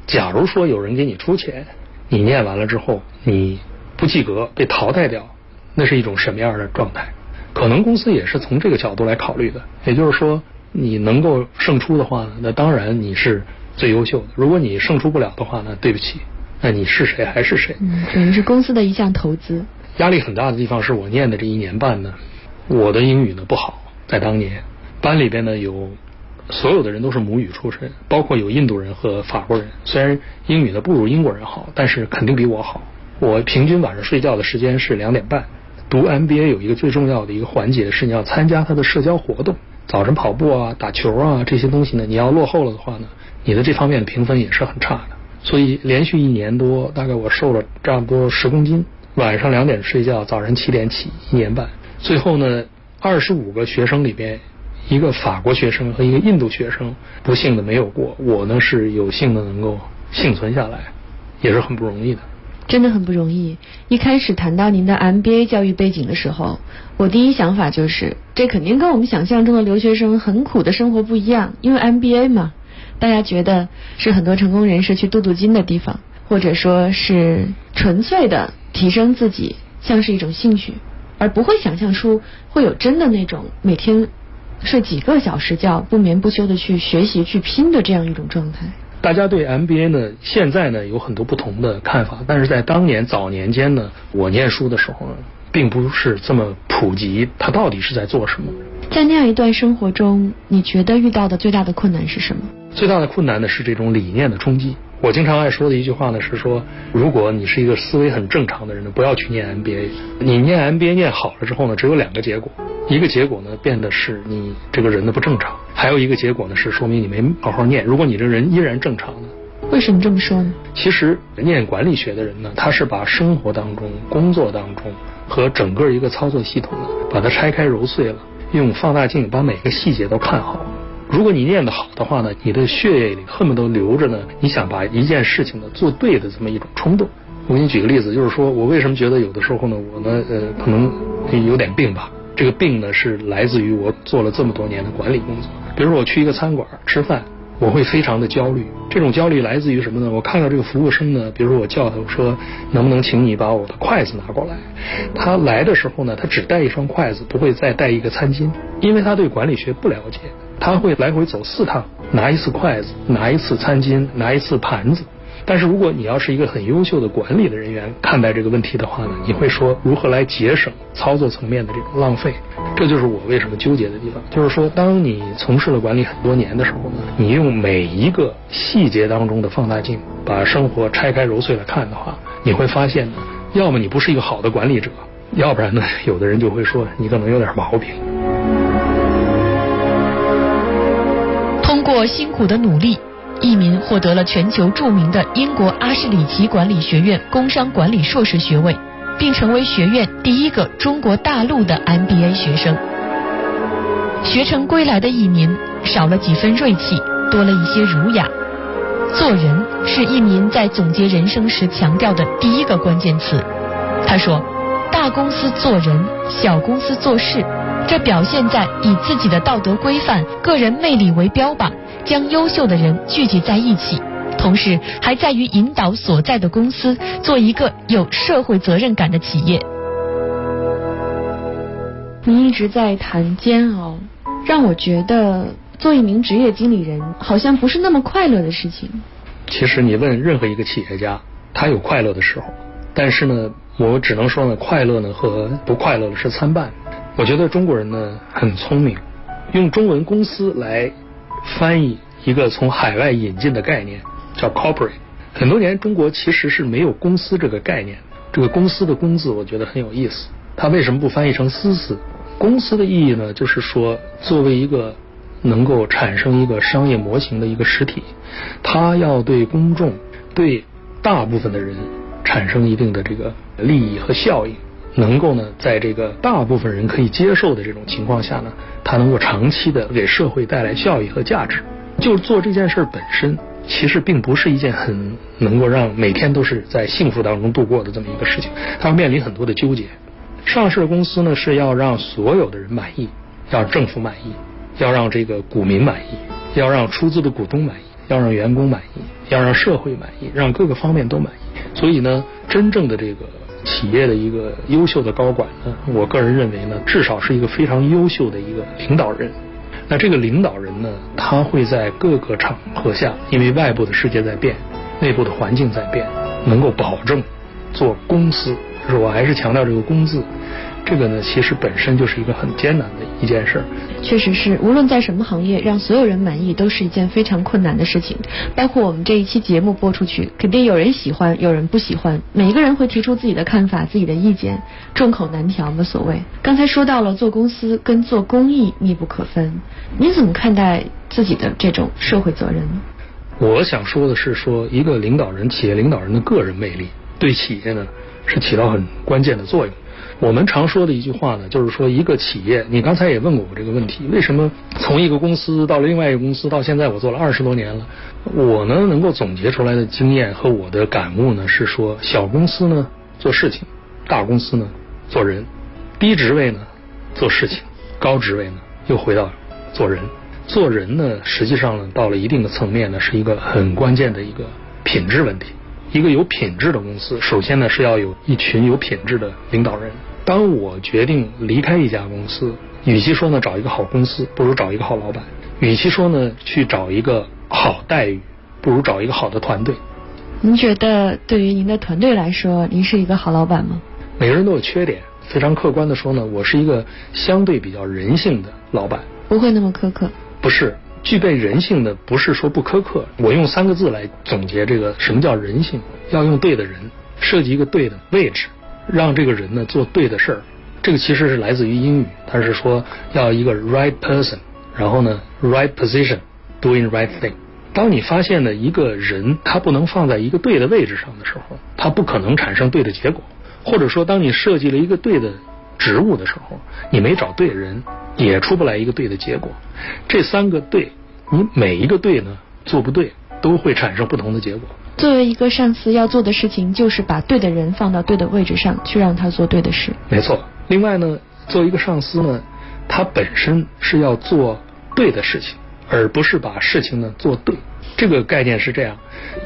假如说有人给你出钱，你念完了之后你不及格被淘汰掉，那是一种什么样的状态？可能公司也是从这个角度来考虑的，也就是说，你能够胜出的话呢，那当然你是最优秀的；如果你胜出不了的话，呢对不起，那你是谁还是谁？嗯，等于是公司的一项投资。压力很大的地方是我念的这一年半呢，我的英语呢不好，在当年班里边呢有所有的人都是母语出身，包括有印度人和法国人，虽然英语呢不如英国人好，但是肯定比我好。我平均晚上睡觉的时间是两点半。读 MBA 有一个最重要的一个环节是你要参加他的社交活动，早晨跑步啊、打球啊这些东西呢，你要落后了的话呢，你的这方面的评分也是很差的。所以连续一年多，大概我瘦了差不多十公斤，晚上两点睡觉，早晨七点起，一年半。最后呢，二十五个学生里边，一个法国学生和一个印度学生不幸的没有过，我呢是有幸的能够幸存下来，也是很不容易的。真的很不容易。一开始谈到您的 MBA 教育背景的时候，我第一想法就是，这肯定跟我们想象中的留学生很苦的生活不一样。因为 MBA 嘛，大家觉得是很多成功人士去镀镀金的地方，或者说是纯粹的提升自己，像是一种兴趣，而不会想象出会有真的那种每天睡几个小时觉、不眠不休的去学习、去拼的这样一种状态。大家对 MBA 呢，现在呢有很多不同的看法，但是在当年早年间呢，我念书的时候呢，并不是这么普及。它到底是在做什么？在那样一段生活中，你觉得遇到的最大的困难是什么？最大的困难呢是这种理念的冲击。我经常爱说的一句话呢是说，如果你是一个思维很正常的人呢，不要去念 MBA。你念 MBA 念好了之后呢，只有两个结果，一个结果呢变得是你这个人的不正常，还有一个结果呢是说明你没好好念。如果你这人依然正常呢？为什么这么说呢？其实念管理学的人呢，他是把生活当中、工作当中和整个一个操作系统呢，把它拆开揉碎了，用放大镜把每个细节都看好。如果你念得好的话呢，你的血液里恨不得流着呢，你想把一件事情呢做对的这么一种冲动。我给你举个例子，就是说我为什么觉得有的时候呢，我呢呃可能有点病吧。这个病呢是来自于我做了这么多年的管理工作。比如说我去一个餐馆吃饭，我会非常的焦虑。这种焦虑来自于什么呢？我看到这个服务生呢，比如说我叫他我说能不能请你把我的筷子拿过来？他来的时候呢，他只带一双筷子，不会再带一个餐巾，因为他对管理学不了解，他会来回走四趟，拿一次筷子，拿一次餐巾，拿一次盘子。但是如果你要是一个很优秀的管理的人员看待这个问题的话呢，你会说如何来节省操作层面的这种浪费？这就是我为什么纠结的地方。就是说，当你从事了管理很多年的时候呢，你用每一个细节当中的放大镜把生活拆开揉碎来看的话，你会发现呢，要么你不是一个好的管理者，要不然呢，有的人就会说你可能有点毛病。通过辛苦的努力。易民获得了全球著名的英国阿什里奇管理学院工商管理硕士学位，并成为学院第一个中国大陆的 MBA 学生。学成归来的易民少了几分锐气，多了一些儒雅。做人是易民在总结人生时强调的第一个关键词。他说：“大公司做人，小公司做事，这表现在以自己的道德规范、个人魅力为标榜。”将优秀的人聚集在一起，同时还在于引导所在的公司做一个有社会责任感的企业。你一直在谈煎熬，让我觉得做一名职业经理人好像不是那么快乐的事情。其实你问任何一个企业家，他有快乐的时候，但是呢，我只能说呢，快乐呢和不快乐的是参半。我觉得中国人呢很聪明，用中文公司来。翻译一个从海外引进的概念叫 corporate。很多年，中国其实是没有公司这个概念。这个公司的“公”字，我觉得很有意思。它为什么不翻译成“私”字？公司的意义呢，就是说，作为一个能够产生一个商业模型的一个实体，它要对公众、对大部分的人产生一定的这个利益和效应。能够呢，在这个大部分人可以接受的这种情况下呢，它能够长期的给社会带来效益和价值。就做这件事本身，其实并不是一件很能够让每天都是在幸福当中度过的这么一个事情，它要面临很多的纠结。上市公司呢是要让所有的人满意，要政府满意，要让这个股民满意，要让出资的股东满意，要让员工满意，要让社会满意，让各个方面都满意。所以呢，真正的这个。企业的一个优秀的高管呢，我个人认为呢，至少是一个非常优秀的一个领导人。那这个领导人呢，他会在各个场合下，因为外部的世界在变，内部的环境在变，能够保证做公司。就是我还是强调这个“公”字。这个呢，其实本身就是一个很艰难的一件事。确实是，无论在什么行业，让所有人满意都是一件非常困难的事情。包括我们这一期节目播出去，肯定有人喜欢，有人不喜欢。每一个人会提出自己的看法、自己的意见，众口难调嘛，所谓。刚才说到了做公司跟做公益密不可分，你怎么看待自己的这种社会责任呢？我想说的是，说一个领导人、企业领导人的个人魅力，对企业呢是起到很关键的作用。我们常说的一句话呢，就是说一个企业，你刚才也问过我这个问题，为什么从一个公司到了另外一个公司，到现在我做了二十多年了，我呢能够总结出来的经验和我的感悟呢是说，小公司呢做事情，大公司呢做人，低职位呢做事情，高职位呢又回到做人。做人呢，实际上呢到了一定的层面呢，是一个很关键的一个品质问题。一个有品质的公司，首先呢是要有一群有品质的领导人。当我决定离开一家公司，与其说呢找一个好公司，不如找一个好老板；与其说呢去找一个好待遇，不如找一个好的团队。您觉得对于您的团队来说，您是一个好老板吗？每个人都有缺点，非常客观的说呢，我是一个相对比较人性的老板，不会那么苛刻。不是具备人性的，不是说不苛刻。我用三个字来总结这个什么叫人性，要用对的人，设计一个对的位置。让这个人呢做对的事儿，这个其实是来自于英语，他是说要一个 right person，然后呢 right position，doing right thing。当你发现呢一个人他不能放在一个对的位置上的时候，他不可能产生对的结果。或者说，当你设计了一个对的职务的时候，你没找对人，也出不来一个对的结果。这三个对，你每一个对呢做不对，都会产生不同的结果。作为一个上司要做的事情，就是把对的人放到对的位置上去，让他做对的事。没错。另外呢，作为一个上司呢，他本身是要做对的事情，而不是把事情呢做对。这个概念是这样：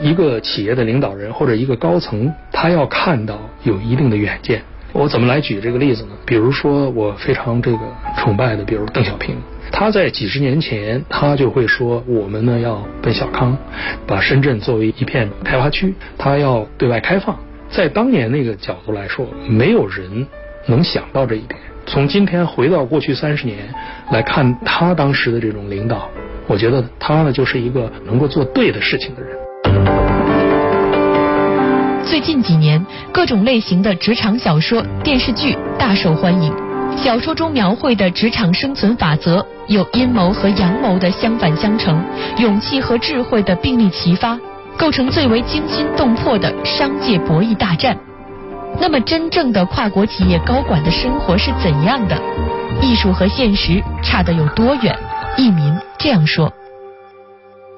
一个企业的领导人或者一个高层，他要看到有一定的远见。我怎么来举这个例子呢？比如说，我非常这个崇拜的，比如邓小平，他在几十年前，他就会说，我们呢要奔小康，把深圳作为一片开发区，他要对外开放。在当年那个角度来说，没有人能想到这一点。从今天回到过去三十年来看，他当时的这种领导，我觉得他呢就是一个能够做对的事情的人。最近几年，各种类型的职场小说、电视剧大受欢迎。小说中描绘的职场生存法则，有阴谋和阳谋的相反相成，勇气和智慧的并立齐发，构成最为惊心动魄的商界博弈大战。那么，真正的跨国企业高管的生活是怎样的？艺术和现实差得有多远？一民这样说。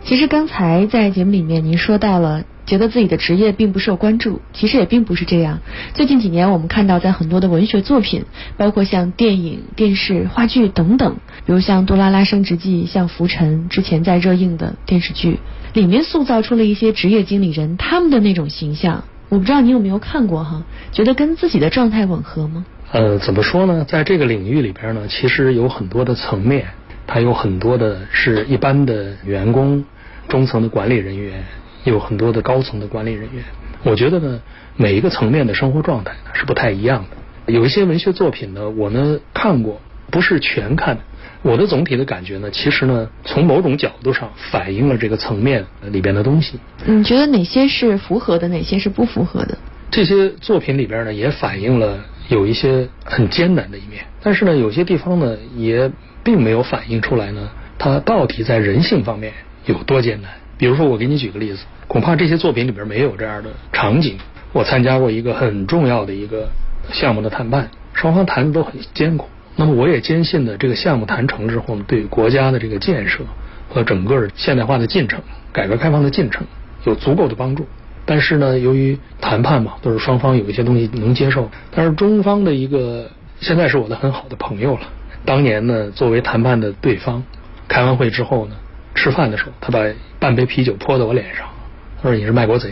其实刚才在节目里面，您说到了。觉得自己的职业并不受关注，其实也并不是这样。最近几年，我们看到在很多的文学作品，包括像电影、电视、话剧等等，比如像《杜拉拉升职记》、像《浮沉》之前在热映的电视剧，里面塑造出了一些职业经理人他们的那种形象。我不知道你有没有看过哈？觉得跟自己的状态吻合吗？呃，怎么说呢？在这个领域里边呢，其实有很多的层面，它有很多的是一般的员工、中层的管理人员。有很多的高层的管理人员，我觉得呢，每一个层面的生活状态呢是不太一样的。有一些文学作品呢，我呢看过，不是全看。我的总体的感觉呢，其实呢，从某种角度上反映了这个层面里边的东西。你觉得哪些是符合的，哪些是不符合的？这些作品里边呢，也反映了有一些很艰难的一面，但是呢，有些地方呢，也并没有反映出来呢，它到底在人性方面有多艰难。比如说，我给你举个例子。恐怕这些作品里边没有这样的场景。我参加过一个很重要的一个项目的谈判，双方谈的都很艰苦。那么我也坚信呢，这个项目谈成之后，对国家的这个建设和整个现代化的进程、改革开放的进程有足够的帮助。但是呢，由于谈判嘛，都是双方有一些东西能接受。但是中方的一个现在是我的很好的朋友了，当年呢作为谈判的对方，开完会之后呢，吃饭的时候，他把半杯啤酒泼到我脸上。他说你是卖国贼，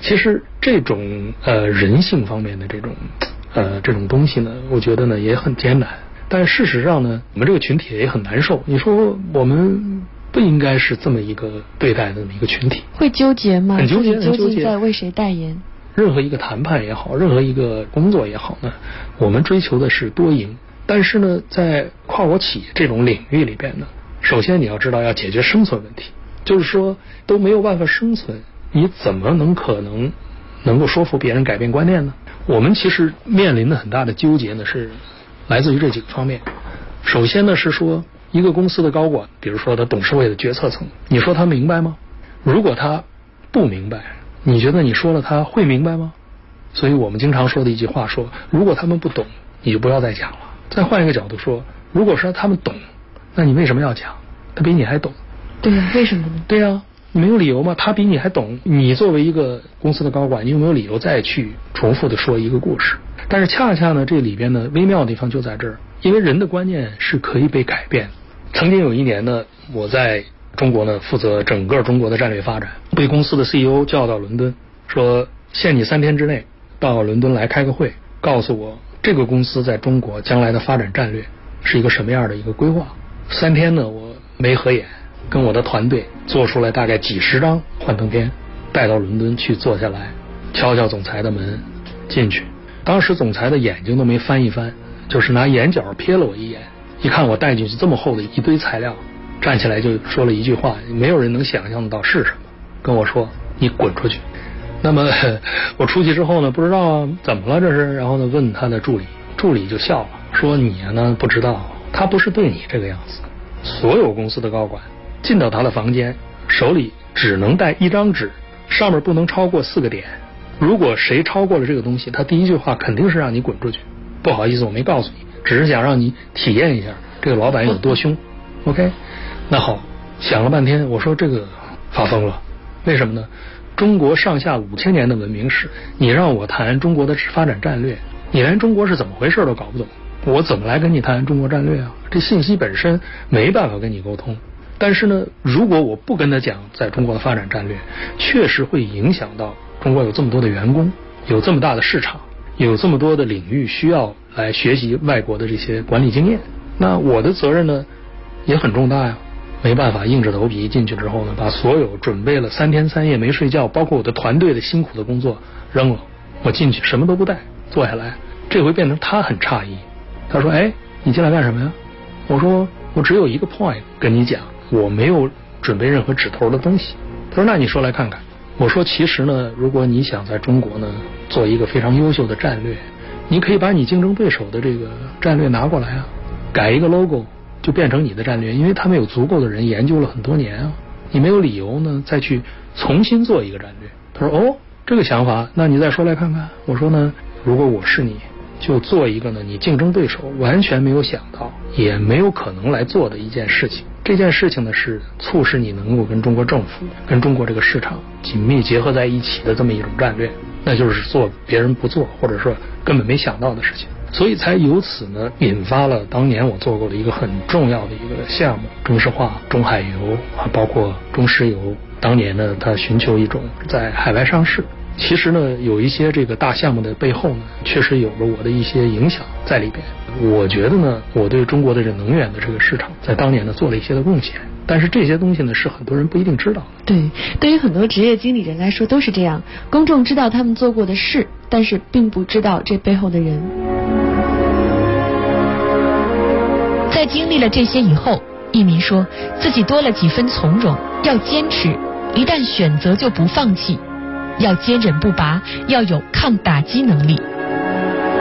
其实这种呃人性方面的这种呃这种东西呢，我觉得呢也很艰难。但事实上呢，我们这个群体也很难受。你说我们不应该是这么一个对待的这么一个群体，会纠结吗？很纠结，纠结在为谁代言？任何一个谈判也好，任何一个工作也好呢，我们追求的是多赢。但是呢，在跨国企业这种领域里边呢，首先你要知道要解决生存问题。就是说都没有办法生存，你怎么能可能能够说服别人改变观念呢？我们其实面临的很大的纠结呢，是来自于这几个方面。首先呢是说，一个公司的高管，比如说他董事会的决策层，你说他明白吗？如果他不明白，你觉得你说了他会明白吗？所以我们经常说的一句话说，如果他们不懂，你就不要再讲了。再换一个角度说，如果说他们懂，那你为什么要讲？他比你还懂。对呀，为什么呢？对呀，你没有理由吗？他比你还懂。你作为一个公司的高管，你有没有理由再去重复的说一个故事？但是恰恰呢，这里边呢微妙的地方就在这儿，因为人的观念是可以被改变。曾经有一年呢，我在中国呢负责整个中国的战略发展，被公司的 CEO 叫到伦敦，说限你三天之内到伦敦来开个会，告诉我这个公司在中国将来的发展战略是一个什么样的一个规划。三天呢，我没合眼。跟我的团队做出来大概几十张幻灯片，带到伦敦去坐下来，敲敲总裁的门，进去。当时总裁的眼睛都没翻一翻，就是拿眼角瞥了我一眼，一看我带进去这么厚的一堆材料，站起来就说了一句话，没有人能想象得到是什么，跟我说：“你滚出去。” 那么我出去之后呢，不知道怎么了这是，然后呢问他的助理，助理就笑了，说：“你呢不知道，他不是对你这个样子，所有公司的高管。”进到他的房间，手里只能带一张纸，上面不能超过四个点。如果谁超过了这个东西，他第一句话肯定是让你滚出去。不好意思，我没告诉你，只是想让你体验一下这个老板有多凶。OK，那好，想了半天，我说这个发疯了，为什么呢？中国上下五千年的文明史，你让我谈中国的发展战略，你连中国是怎么回事都搞不懂，我怎么来跟你谈中国战略啊？这信息本身没办法跟你沟通。但是呢，如果我不跟他讲在中国的发展战略，确实会影响到中国有这么多的员工，有这么大的市场，有这么多的领域需要来学习外国的这些管理经验。那我的责任呢，也很重大呀。没办法，硬着头皮进去之后呢，把所有准备了三天三夜没睡觉，包括我的团队的辛苦的工作扔了。我进去什么都不带，坐下来，这回变成他很诧异。他说：“哎，你进来干什么呀？”我说：“我只有一个 point 跟你讲。”我没有准备任何指头的东西。他说：“那你说来看看。”我说：“其实呢，如果你想在中国呢做一个非常优秀的战略，你可以把你竞争对手的这个战略拿过来啊，改一个 logo 就变成你的战略，因为他们有足够的人研究了很多年啊，你没有理由呢再去重新做一个战略。”他说：“哦，这个想法，那你再说来看看。”我说呢：“如果我是你，就做一个呢你竞争对手完全没有想到，也没有可能来做的一件事情。”这件事情呢，是促使你能够跟中国政府、跟中国这个市场紧密结合在一起的这么一种战略，那就是做别人不做或者说根本没想到的事情，所以才由此呢引发了当年我做过的一个很重要的一个项目——中石化、中海油啊，包括中石油。当年呢，它寻求一种在海外上市。其实呢，有一些这个大项目的背后呢，确实有了我的一些影响在里边。我觉得呢，我对中国的这能源的这个市场，在当年呢做了一些的贡献。但是这些东西呢，是很多人不一定知道的。对，对于很多职业经理人来说都是这样。公众知道他们做过的事，但是并不知道这背后的人。在经历了这些以后，一民说自己多了几分从容，要坚持，一旦选择就不放弃。要坚韧不拔，要有抗打击能力。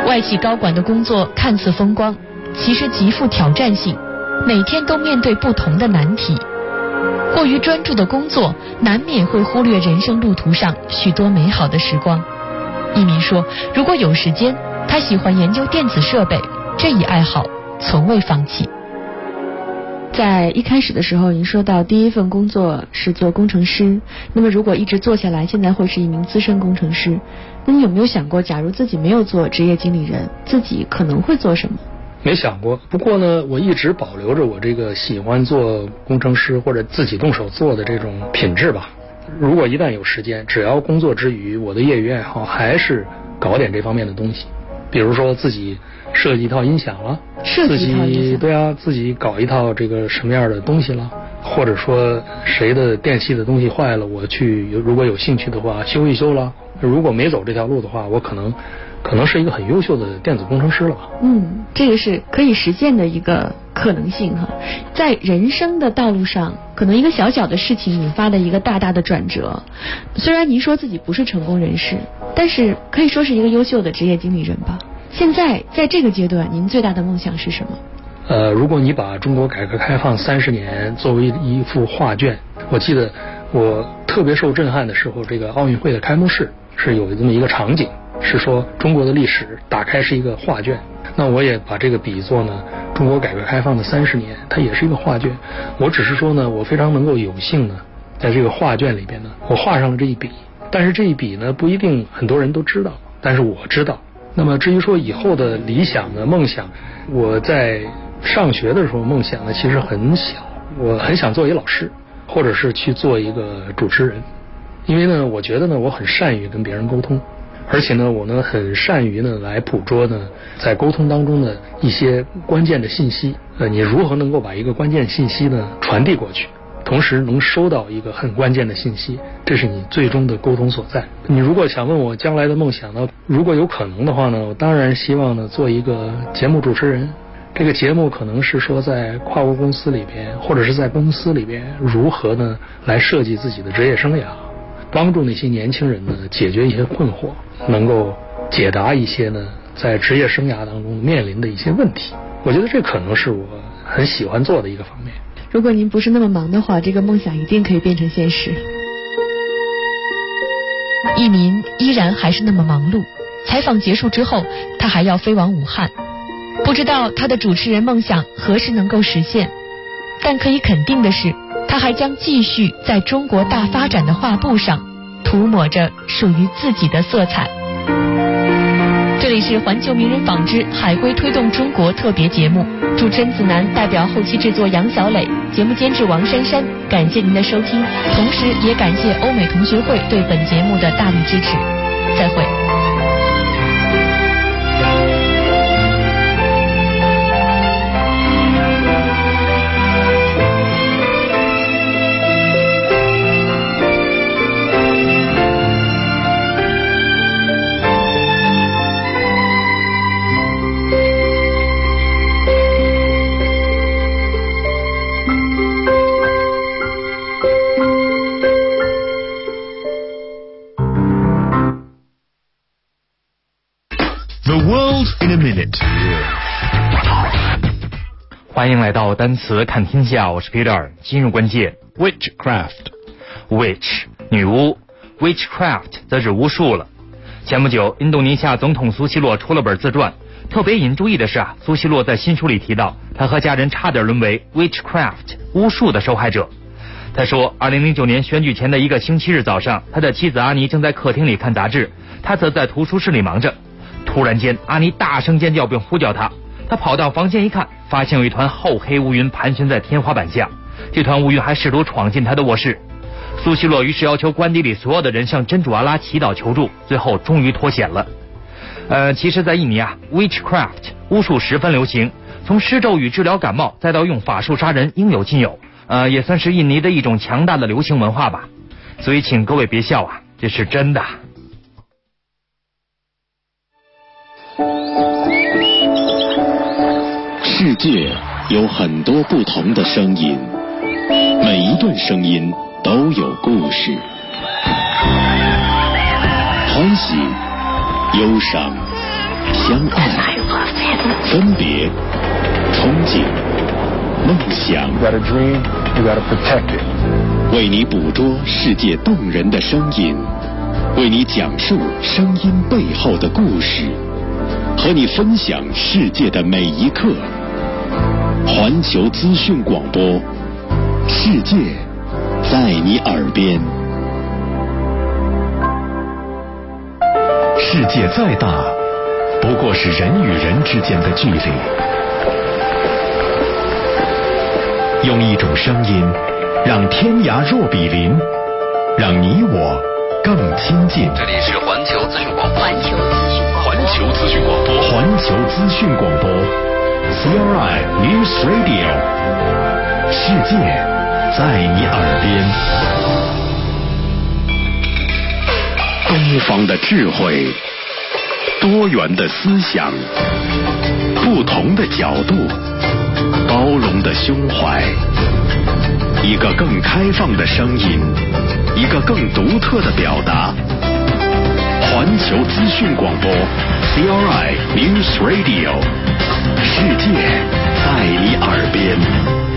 外企高管的工作看似风光，其实极富挑战性，每天都面对不同的难题。过于专注的工作，难免会忽略人生路途上许多美好的时光。一民说，如果有时间，他喜欢研究电子设备，这一爱好从未放弃。在一开始的时候，您说到第一份工作是做工程师，那么如果一直做下来，现在会是一名资深工程师。那你有没有想过，假如自己没有做职业经理人，自己可能会做什么？没想过。不过呢，我一直保留着我这个喜欢做工程师或者自己动手做的这种品质吧。如果一旦有时间，只要工作之余，我的业余爱好还是搞点这方面的东西，比如说自己。设计一套音响了，自己对啊，自己搞一套这个什么样的东西了，或者说谁的电器的东西坏了，我去如果有兴趣的话修一修了。如果没走这条路的话，我可能可能是一个很优秀的电子工程师了吧。嗯，这个是可以实现的一个可能性哈。在人生的道路上，可能一个小小的事情引发的一个大大的转折。虽然您说自己不是成功人士，但是可以说是一个优秀的职业经理人吧。现在在这个阶段，您最大的梦想是什么？呃，如果你把中国改革开放三十年作为一幅画卷，我记得我特别受震撼的时候，这个奥运会的开幕式是有这么一个场景，是说中国的历史打开是一个画卷。那我也把这个比作呢，中国改革开放的三十年，它也是一个画卷。我只是说呢，我非常能够有幸呢，在这个画卷里边呢，我画上了这一笔。但是这一笔呢，不一定很多人都知道，但是我知道。那么至于说以后的理想的梦想，我在上学的时候梦想呢其实很小，我很想做一老师，或者是去做一个主持人，因为呢，我觉得呢，我很善于跟别人沟通，而且呢，我呢很善于呢来捕捉呢在沟通当中的一些关键的信息，呃，你如何能够把一个关键信息呢传递过去？同时能收到一个很关键的信息，这是你最终的沟通所在。你如果想问我将来的梦想呢？如果有可能的话呢，我当然希望呢做一个节目主持人。这个节目可能是说在跨国公司里边，或者是在公司里边，如何呢来设计自己的职业生涯，帮助那些年轻人呢解决一些困惑，能够解答一些呢在职业生涯当中面临的一些问题。我觉得这可能是我很喜欢做的一个方面。如果您不是那么忙的话，这个梦想一定可以变成现实。一民依然还是那么忙碌。采访结束之后，他还要飞往武汉，不知道他的主持人梦想何时能够实现。但可以肯定的是，他还将继续在中国大发展的画布上涂抹着属于自己的色彩。这里是环球名人纺织海归推动中国特别节目，主持人子楠代表后期制作杨小磊，节目监制王珊珊，感谢您的收听，同时也感谢欧美同学会对本节目的大力支持，再会。欢迎来到单词看天下，我是 Peter。今日关键，witchcraft，witch 女巫，witchcraft 则是巫术了。前不久，印度尼西亚总统苏西洛出了本自传，特别引注意的是啊，苏西洛在新书里提到，他和家人差点沦为 witchcraft 巫术的受害者。他说，二零零九年选举前的一个星期日早上，他的妻子阿尼正在客厅里看杂志，他则在图书室里忙着。突然间，阿尼大声尖叫并呼叫他。他跑到房间一看，发现有一团厚黑乌云盘旋在天花板下。这团乌云还试图闯进他的卧室。苏西洛于是要求官邸里所有的人向真主阿拉祈祷求助，最后终于脱险了。呃，其实，在印尼啊，witchcraft 巫术十分流行，从施咒语治疗感冒，再到用法术杀人，应有尽有。呃，也算是印尼的一种强大的流行文化吧。所以，请各位别笑啊，这是真的。世界有很多不同的声音，每一段声音都有故事。欢喜、忧伤、相爱、分别、憧憬、梦想。为你捕捉世界动人的声音，为你讲述声音背后的故事，和你分享世界的每一刻。环球资讯广播，世界在你耳边。世界再大，不过是人与人之间的距离。用一种声音，让天涯若比邻，让你我更亲近。这里是环球资讯广播，环球资讯广播，环球资讯广播，环球资讯广播。CRI News Radio，世界在你耳边。东方的智慧，多元的思想，不同的角度，包容的胸怀，一个更开放的声音，一个更独特的表达。环球资讯广播，CRI News Radio。世界在你耳边。